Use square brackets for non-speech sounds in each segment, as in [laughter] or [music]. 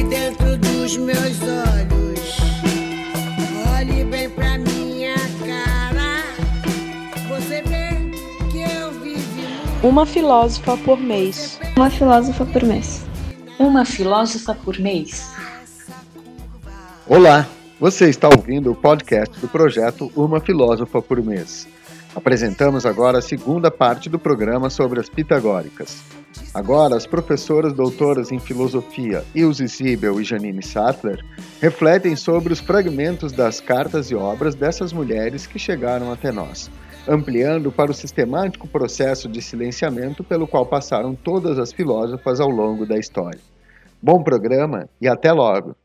Olhe dentro dos meus olhos. Olhe bem pra minha cara. Você vê que eu. Uma filósofa por mês. Uma filósofa por mês. Uma filósofa por mês. Olá, você está ouvindo o podcast do projeto Uma Filósofa por Mês. Apresentamos agora a segunda parte do programa sobre as pitagóricas. Agora, as professoras doutoras em filosofia Ilse Siebel e Janine Sattler refletem sobre os fragmentos das cartas e obras dessas mulheres que chegaram até nós, ampliando para o sistemático processo de silenciamento pelo qual passaram todas as filósofas ao longo da história. Bom programa e até logo!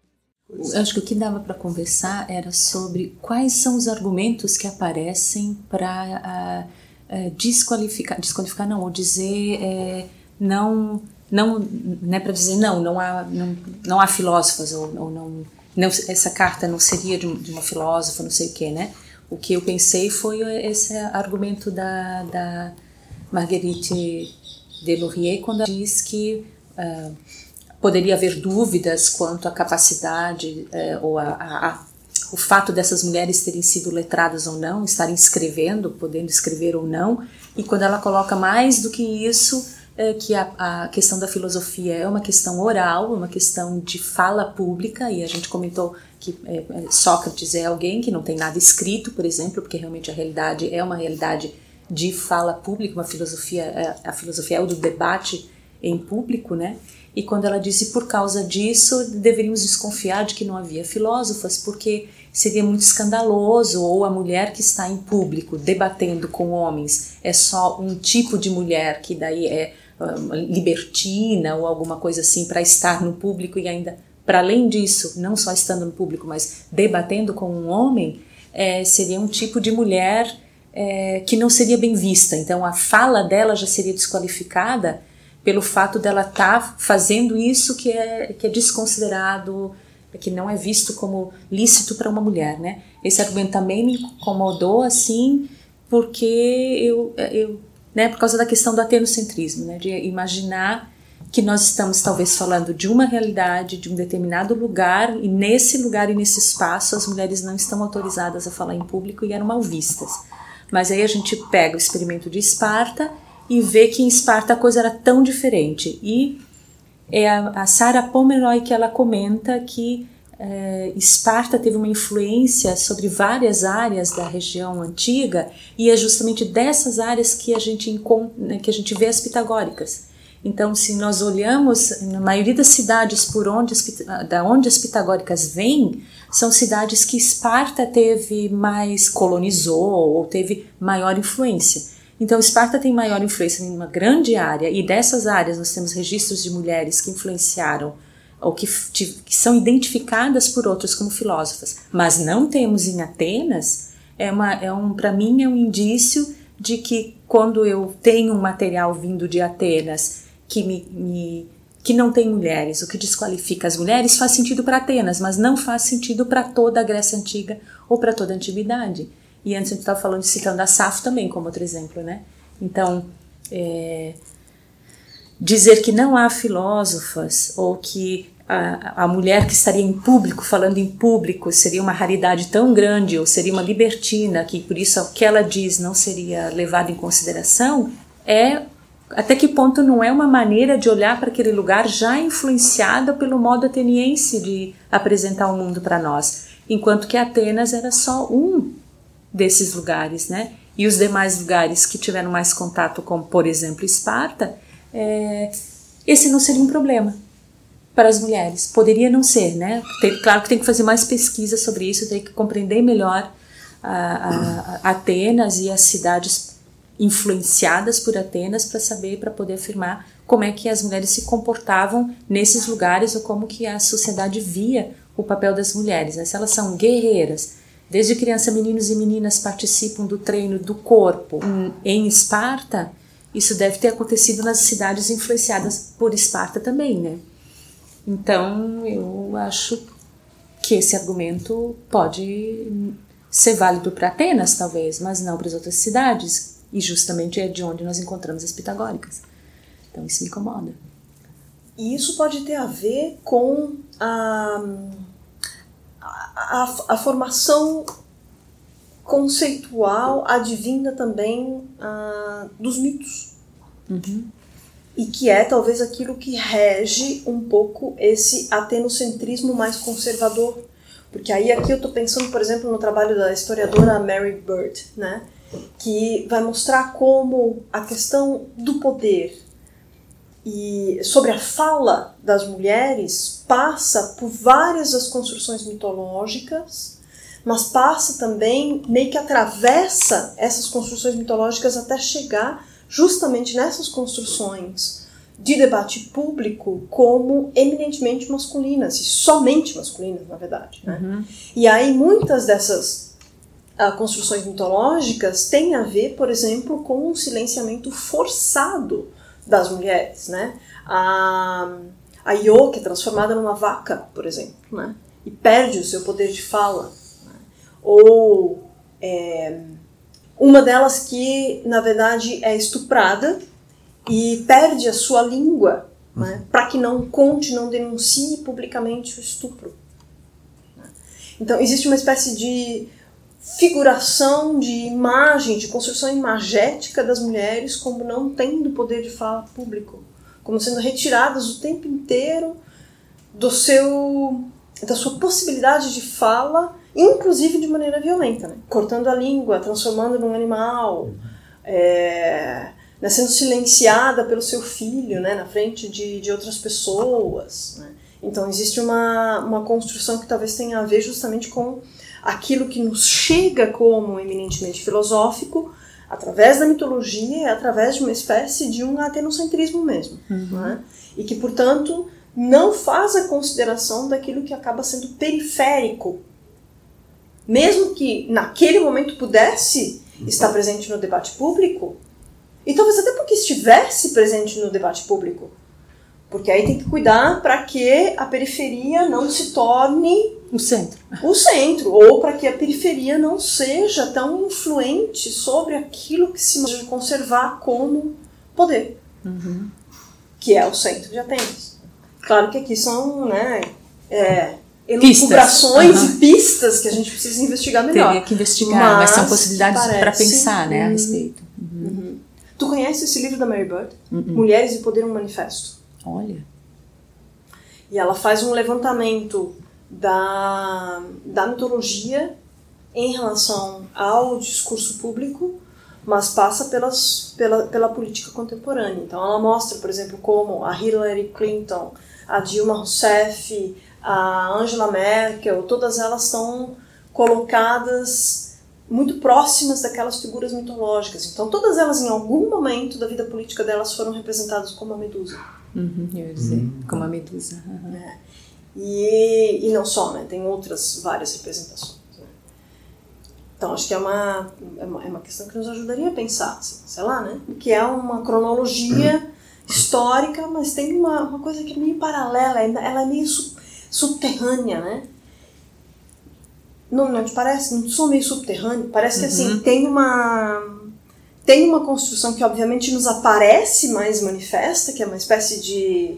Acho que o que dava para conversar era sobre quais são os argumentos que aparecem para uh, uh, desqualificar, desqualificar não, ou dizer uh, não, não, não é para dizer não, não há, não, não há filósofas ou, ou não, não, essa carta não seria de, de, uma filósofa, não sei o que, né? O que eu pensei foi esse argumento da, da Marguerite de quando ela diz que uh, poderia haver dúvidas quanto à capacidade uh, ou a, a, a, o fato dessas mulheres terem sido letradas ou não, estarem escrevendo, podendo escrever ou não, e quando ela coloca mais do que isso, é que a, a, questão da filosofia é uma questão oral, uma questão de fala pública, e a gente comentou que é, é, Sócrates é alguém que não tem nada escrito, por exemplo, porque realmente a realidade é uma realidade de fala pública, uma filosofia, é, a filosofia é o do debate em público, né? E quando ela disse por causa disso deveríamos desconfiar de que não havia filósofas, porque seria muito escandaloso, ou a mulher que está em público debatendo com homens é só um tipo de mulher que daí é libertina ou alguma coisa assim para estar no público e ainda para além disso, não só estando no público, mas debatendo com um homem, é, seria um tipo de mulher é, que não seria bem vista. Então a fala dela já seria desqualificada pelo fato dela estar tá fazendo isso que é, que é desconsiderado, que não é visto como lícito para uma mulher, né? Esse argumento também me incomodou assim, porque eu, eu né, por causa da questão do atenocentrismo, né, de imaginar que nós estamos talvez falando de uma realidade, de um determinado lugar, e nesse lugar e nesse espaço as mulheres não estão autorizadas a falar em público e eram mal vistas. Mas aí a gente pega o experimento de Esparta e vê que em Esparta a coisa era tão diferente. E é a, a Sarah Pomeroy que ela comenta que Esparta teve uma influência sobre várias áreas da região antiga e é justamente dessas áreas que a gente né, que a gente vê as pitagóricas. Então, se nós olhamos na maioria das cidades por onde as, da onde as pitagóricas vêm, são cidades que Esparta teve mais colonizou ou teve maior influência. Então, Esparta tem maior influência em uma grande área e dessas áreas nós temos registros de mulheres que influenciaram ou que, que são identificadas por outros como filósofas, mas não temos em Atenas, é, uma, é um, para mim é um indício de que quando eu tenho um material vindo de Atenas que me, me que não tem mulheres, o que desqualifica as mulheres faz sentido para Atenas, mas não faz sentido para toda a Grécia Antiga ou para toda a Antiguidade. E antes a gente estava falando, citando a Safo também como outro exemplo, né? Então, é, dizer que não há filósofas ou que a, a mulher que estaria em público, falando em público, seria uma raridade tão grande ou seria uma libertina, que por isso o que ela diz não seria levado em consideração, é até que ponto não é uma maneira de olhar para aquele lugar já influenciada pelo modo ateniense de apresentar o mundo para nós, enquanto que Atenas era só um desses lugares, né? E os demais lugares que tiveram mais contato com, por exemplo, Esparta, é, esse não seria um problema para as mulheres. Poderia não ser, né? Tem, claro que tem que fazer mais pesquisa sobre isso, tem que compreender melhor a, a, a Atenas e as cidades influenciadas por Atenas para saber, para poder afirmar como é que as mulheres se comportavam nesses lugares ou como que a sociedade via o papel das mulheres. Né? Se elas são guerreiras, desde criança meninos e meninas participam do treino do corpo em Esparta, isso deve ter acontecido nas cidades influenciadas por Esparta também, né? Então, eu acho que esse argumento pode ser válido para Atenas, talvez, mas não para as outras cidades, e justamente é de onde nós encontramos as pitagóricas. Então, isso me incomoda. E isso pode ter a ver com a, a, a formação conceitual advinda também uh, dos mitos. Uhum. E que é talvez aquilo que rege um pouco esse atenocentrismo mais conservador. Porque aí aqui eu estou pensando, por exemplo, no trabalho da historiadora Mary Bird, né? que vai mostrar como a questão do poder e sobre a fala das mulheres passa por várias das construções mitológicas, mas passa também meio que atravessa essas construções mitológicas até chegar justamente nessas construções de debate público como eminentemente masculinas, e somente masculinas, na verdade. Né? Uhum. E aí muitas dessas uh, construções mitológicas têm a ver, por exemplo, com um silenciamento forçado das mulheres. Né? A, a Io, que é transformada numa vaca, por exemplo, né? e perde o seu poder de fala. Ou... É, uma delas que, na verdade, é estuprada e perde a sua língua né, para que não conte, não denuncie publicamente o estupro. Então, existe uma espécie de figuração de imagem, de construção imagética das mulheres como não tendo poder de fala público, como sendo retiradas o tempo inteiro do seu da sua possibilidade de fala inclusive de maneira violenta, né? cortando a língua, transformando num animal, é, né, sendo silenciada pelo seu filho né, na frente de, de outras pessoas. Né? Então existe uma, uma construção que talvez tenha a ver justamente com aquilo que nos chega como eminentemente filosófico através da mitologia e através de uma espécie de um atenocentrismo mesmo. Uhum. Né? E que, portanto, não faz a consideração daquilo que acaba sendo periférico mesmo que naquele momento pudesse estar presente no debate público, e talvez até porque estivesse presente no debate público. Porque aí tem que cuidar para que a periferia não se torne o centro. O centro, ou para que a periferia não seja tão influente sobre aquilo que se deve conservar como poder, uhum. que é o centro de Atenas. Claro que aqui são, né, é, elucubrações uhum. e pistas que a gente precisa investigar melhor. Teria que investigar, mas, mas são possibilidades para pensar né, a respeito. Uhum. Uhum. Tu conhece esse livro da Mary Bird? Uhum. Mulheres e Poder um Manifesto. Olha. E ela faz um levantamento da, da mitologia em relação ao discurso público, mas passa pelas, pela, pela política contemporânea. Então ela mostra, por exemplo, como a Hillary Clinton, a Dilma Rousseff, a Angela Merkel, todas elas estão colocadas muito próximas daquelas figuras mitológicas. Então, todas elas, em algum momento da vida política delas, foram representadas como a Medusa. Uhum, eu dizer, uhum. como a Medusa. Uhum. É. E, e não só, né? Tem outras várias representações. Né? Então, acho que é uma, é uma, é uma questão que nos ajudaria a pensar, assim, sei lá, né? Que é uma cronologia histórica, mas tem uma, uma coisa que é meio paralela, ela é meio subterrânea, né? Não, não te parece? Não sou meio subterrâneo? Parece que assim, Uhum. tem uma. Tem uma construção que obviamente nos aparece mais manifesta, que é uma espécie de.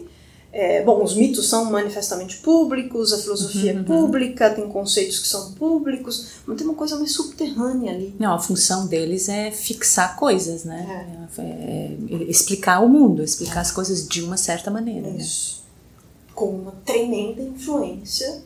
é, bom, os mitos são manifestamente públicos, a filosofia Uhum, é pública, tem conceitos que são públicos, mas tem uma coisa mais subterrânea ali. Não, a função deles é fixar coisas, né? É, é explicar o mundo, explicar as coisas de uma certa maneira. Né? Com uma tremenda influência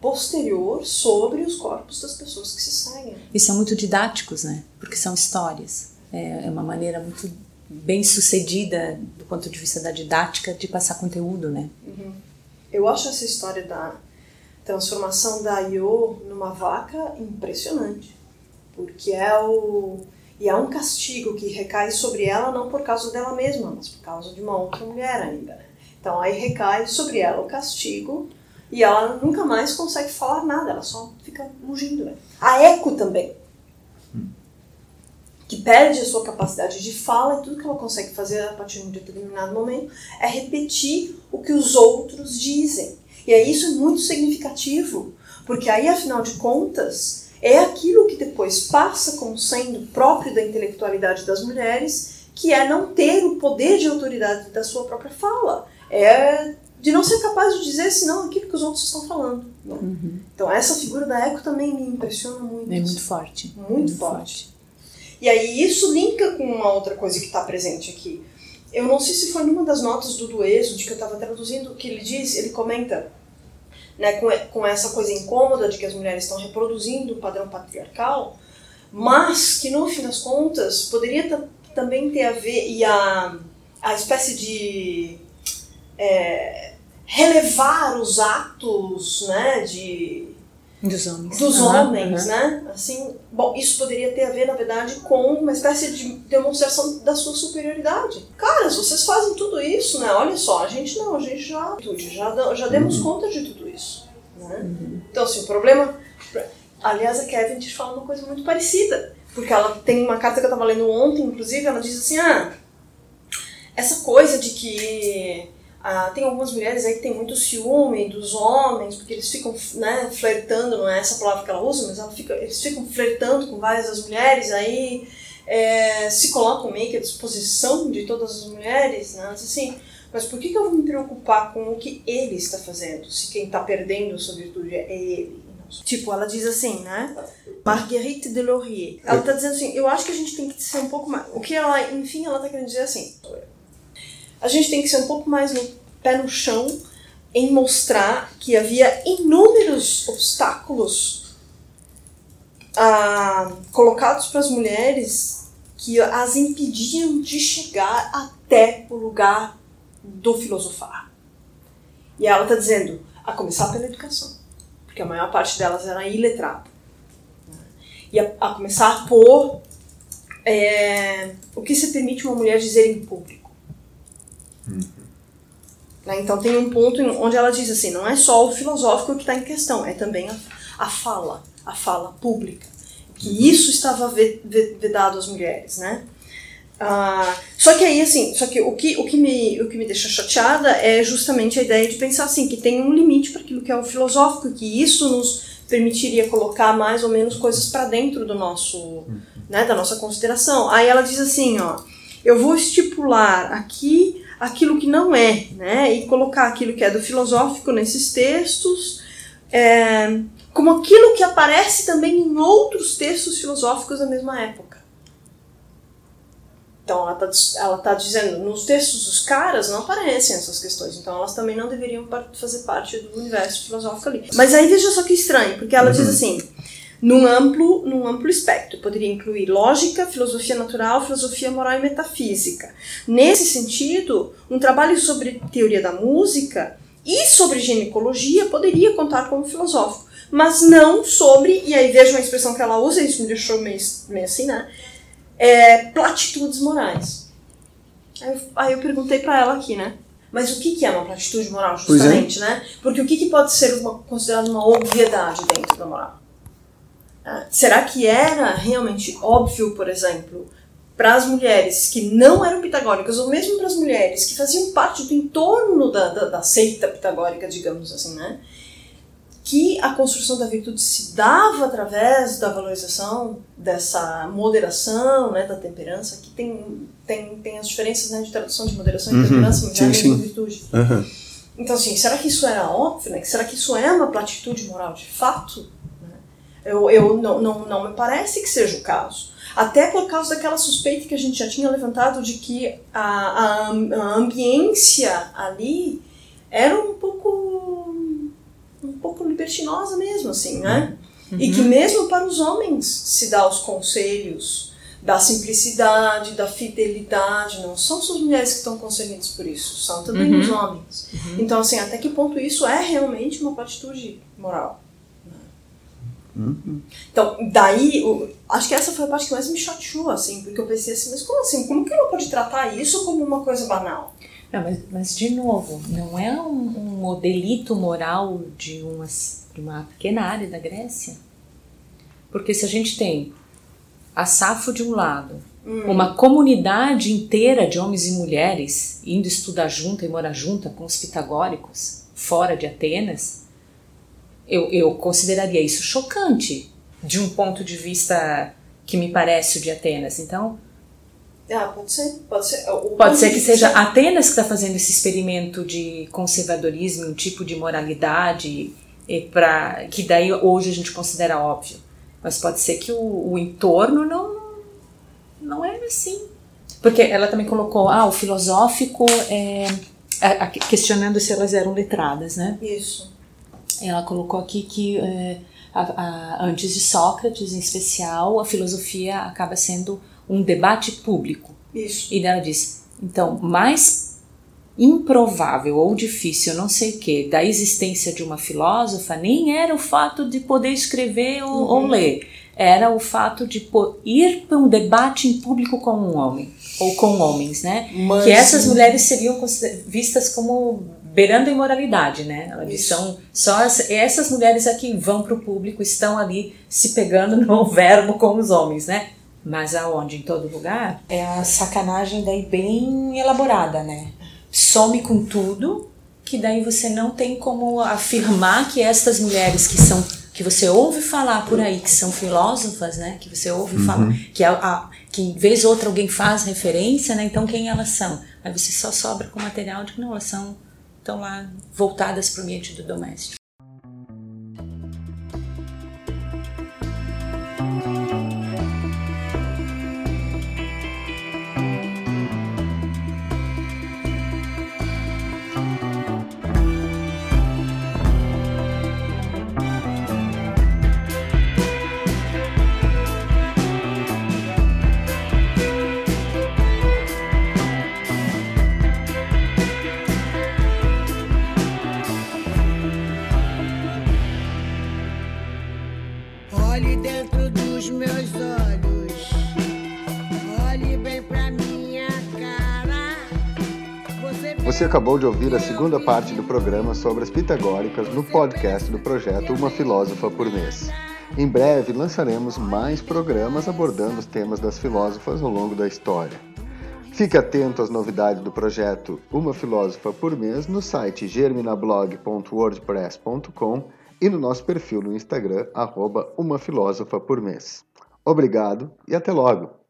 posterior sobre os corpos das pessoas que se seguem. E são muito didáticos, né? Porque são histórias. É, é uma maneira muito bem sucedida do ponto de vista da didática de passar conteúdo, né? Eu acho essa história da transformação da Io numa vaca impressionante. Porque é o. E é um castigo que recai sobre ela não por causa dela mesma, mas por causa de uma outra mulher ainda. Né? Então aí recai sobre ela o castigo e ela nunca mais consegue falar nada, ela só fica mugindo. Né? A Eco também. Que perde a sua capacidade de fala e tudo que ela consegue fazer a partir de um determinado momento é repetir o que os outros dizem. E aí isso é muito significativo, porque aí, afinal de contas, é aquilo que depois passa como sendo próprio da intelectualidade das mulheres, que é não ter o poder de autoridade da sua própria fala. É de não ser capaz de dizer senão aquilo que os outros estão falando. Uhum. Então essa figura da Eco também me impressiona muito. É muito forte. Muito, muito forte. forte. E aí isso linka com uma outra coisa que está presente aqui. Eu não sei se foi numa das notas do Dueso, de que eu estava traduzindo, que ele diz, ele comenta né, com, com essa coisa incômoda de que as mulheres estão reproduzindo o padrão patriarcal, mas que no fim das contas poderia também ter a ver, e a, a espécie de é, relevar os atos né, de dos homens. Dos homens, uhum. né? Assim, bom, isso poderia ter a ver, na verdade, com uma espécie de demonstração da sua superioridade. Caras, vocês fazem tudo isso, né? Olha só, a gente não, a gente já, já, já demos uhum. conta de tudo isso. Né? Uhum. Então, assim, o problema. Aliás, a Kevin te fala uma coisa muito parecida. Porque ela tem uma carta que eu estava lendo ontem, inclusive, ela diz assim: ah, essa coisa de que ah, tem algumas mulheres aí que tem muito ciúme dos homens, porque eles ficam né, flertando, não é essa palavra que ela usa, mas ela fica, eles ficam flertando com várias das mulheres, aí é, se colocam meio que à disposição de todas as mulheres, né? Assim, mas por que, que eu vou me preocupar com o que ele está fazendo, se quem está perdendo sua virtude é ele? Tipo, ela diz assim, né? Marguerite de Laurier. Ela está dizendo assim, eu acho que a gente tem que ser um pouco mais... O que ela, enfim, ela está querendo dizer assim a gente tem que ser um pouco mais no pé no chão em mostrar que havia inúmeros obstáculos ah, colocados para as mulheres que as impediam de chegar até o lugar do filosofar. E ela está dizendo, a começar pela educação, porque a maior parte delas era iletrada. E a, a começar por é, o que se permite uma mulher dizer em público. Uhum. Né? Então tem um ponto onde ela diz assim, não é só o filosófico que está em questão, é também a, a fala, a fala pública. Que uhum. isso estava vedado às mulheres, né? Ah, só que aí, assim, só que o que, o, que me, o que me deixa chateada é justamente a ideia de pensar assim, que tem um limite para aquilo que é o filosófico, que isso nos permitiria colocar mais ou menos coisas para dentro do nosso, uhum. né, da nossa consideração. Aí ela diz assim, ó, eu vou estipular aqui aquilo que não é, né? E colocar aquilo que é do filosófico nesses textos, é, como aquilo que aparece também em outros textos filosóficos da mesma época. Então ela está tá dizendo, nos textos dos caras não aparecem essas questões, então elas também não deveriam fazer parte do universo filosófico ali. Mas aí veja só que estranho, porque ela uhum. diz assim, num amplo, num amplo espectro. Poderia incluir lógica, filosofia natural, filosofia moral e metafísica. Nesse sentido, um trabalho sobre teoria da música e sobre ginecologia poderia contar como filosófico, mas não sobre, e aí veja uma expressão que ela usa, isso me deixou meio, meio assim, né? É, platitudes morais. Aí eu, aí eu perguntei para ela aqui, né? Mas o que, que é uma platitude moral, é. justamente, é. né? Porque o que, que pode ser uma, considerado uma obviedade dentro da moral? Será que era realmente óbvio, por exemplo, para as mulheres que não eram pitagóricas, ou mesmo para as mulheres que faziam parte do entorno da, da, da, seita pitagórica, digamos assim, né? Que a construção da virtude se dava através da valorização dessa moderação, né, da temperança, que tem, tem, tem as diferenças né, de tradução de moderação e uhum, temperança, mas é a mesma virtude. Uhum. Então, assim, será que isso era óbvio? Né? Será que isso é uma platitude moral de fato? Eu, eu não, não, não me parece que seja o caso. Até por causa daquela suspeita que a gente já tinha levantado de que a, a, a ambiência ali era um pouco um pouco libertinosa mesmo, assim, né? Uhum. E que mesmo para os homens se dá os conselhos da simplicidade, da fidelidade, não são só as mulheres que estão concebidas por isso, são também uhum. os homens. Uhum. Então, assim, até que ponto isso é realmente uma atitude moral? Uhum. Então, daí, acho que essa foi a parte que mais me chateou, assim, porque eu pensei assim, mas como assim? Como que ela pode tratar isso como uma coisa banal? Não, mas, mas de novo, não é um, um delito moral de uma, de uma pequena área da Grécia? Porque se a gente tem a Safo de um lado, hum. uma comunidade inteira de homens e mulheres indo estudar junto e morar junto com os pitagóricos, fora de Atenas, eu, eu consideraria isso chocante de um ponto de vista que me parece o de Atenas. Então, Ah, pode ser, pode ser. Pode ser que seja Atenas que está fazendo esse experimento de conservadorismo, um tipo de moralidade, para que daí hoje a gente considera óbvio. Mas pode ser que o, o entorno não, não é assim. Porque ela também colocou, ah, o filosófico é, questionando se elas eram letradas, né? Isso. Ela colocou aqui que é, a- a- antes de Sócrates, em especial, a filosofia acaba sendo um debate público. Isso. E ela diz, então, mais improvável ou difícil, não sei o que, da existência de uma filósofa nem era o fato de poder escrever ou, ou ler, era o fato de ir para um debate em público com um homem, ou com homens, né? Mas, que essas mulheres seriam vistas como beirando a imoralidade, né? Ela diz, são só as- essas mulheres aqui vão para o público, estão ali se pegando [laughs] no verbo com os homens, né? Mas aonde? Em todo lugar? É a sacanagem daí bem elaborada, né? Some com tudo, que daí você não tem como afirmar que estas mulheres que são que você ouve falar por aí que são filósofas, né? Que você ouve falar que a, a- que em vez ou outra alguém faz referência, né? Então quem elas são? Aí você só sobra com material de que não elas são estão lá voltadas para o ambiente do doméstico. Meus olhos. Olhe bem pra minha cara. Você Você acabou de ouvir a segunda parte do programa sobre as pitagóricas no podcast do projeto Uma Filósofa por Mês. Em breve lançaremos mais programas abordando os temas das filósofas ao longo da história. Fique atento às novidades do projeto Uma Filósofa por Mês no site germinablog.wordpress.com e no nosso perfil no Instagram, arroba. Obrigado e até logo!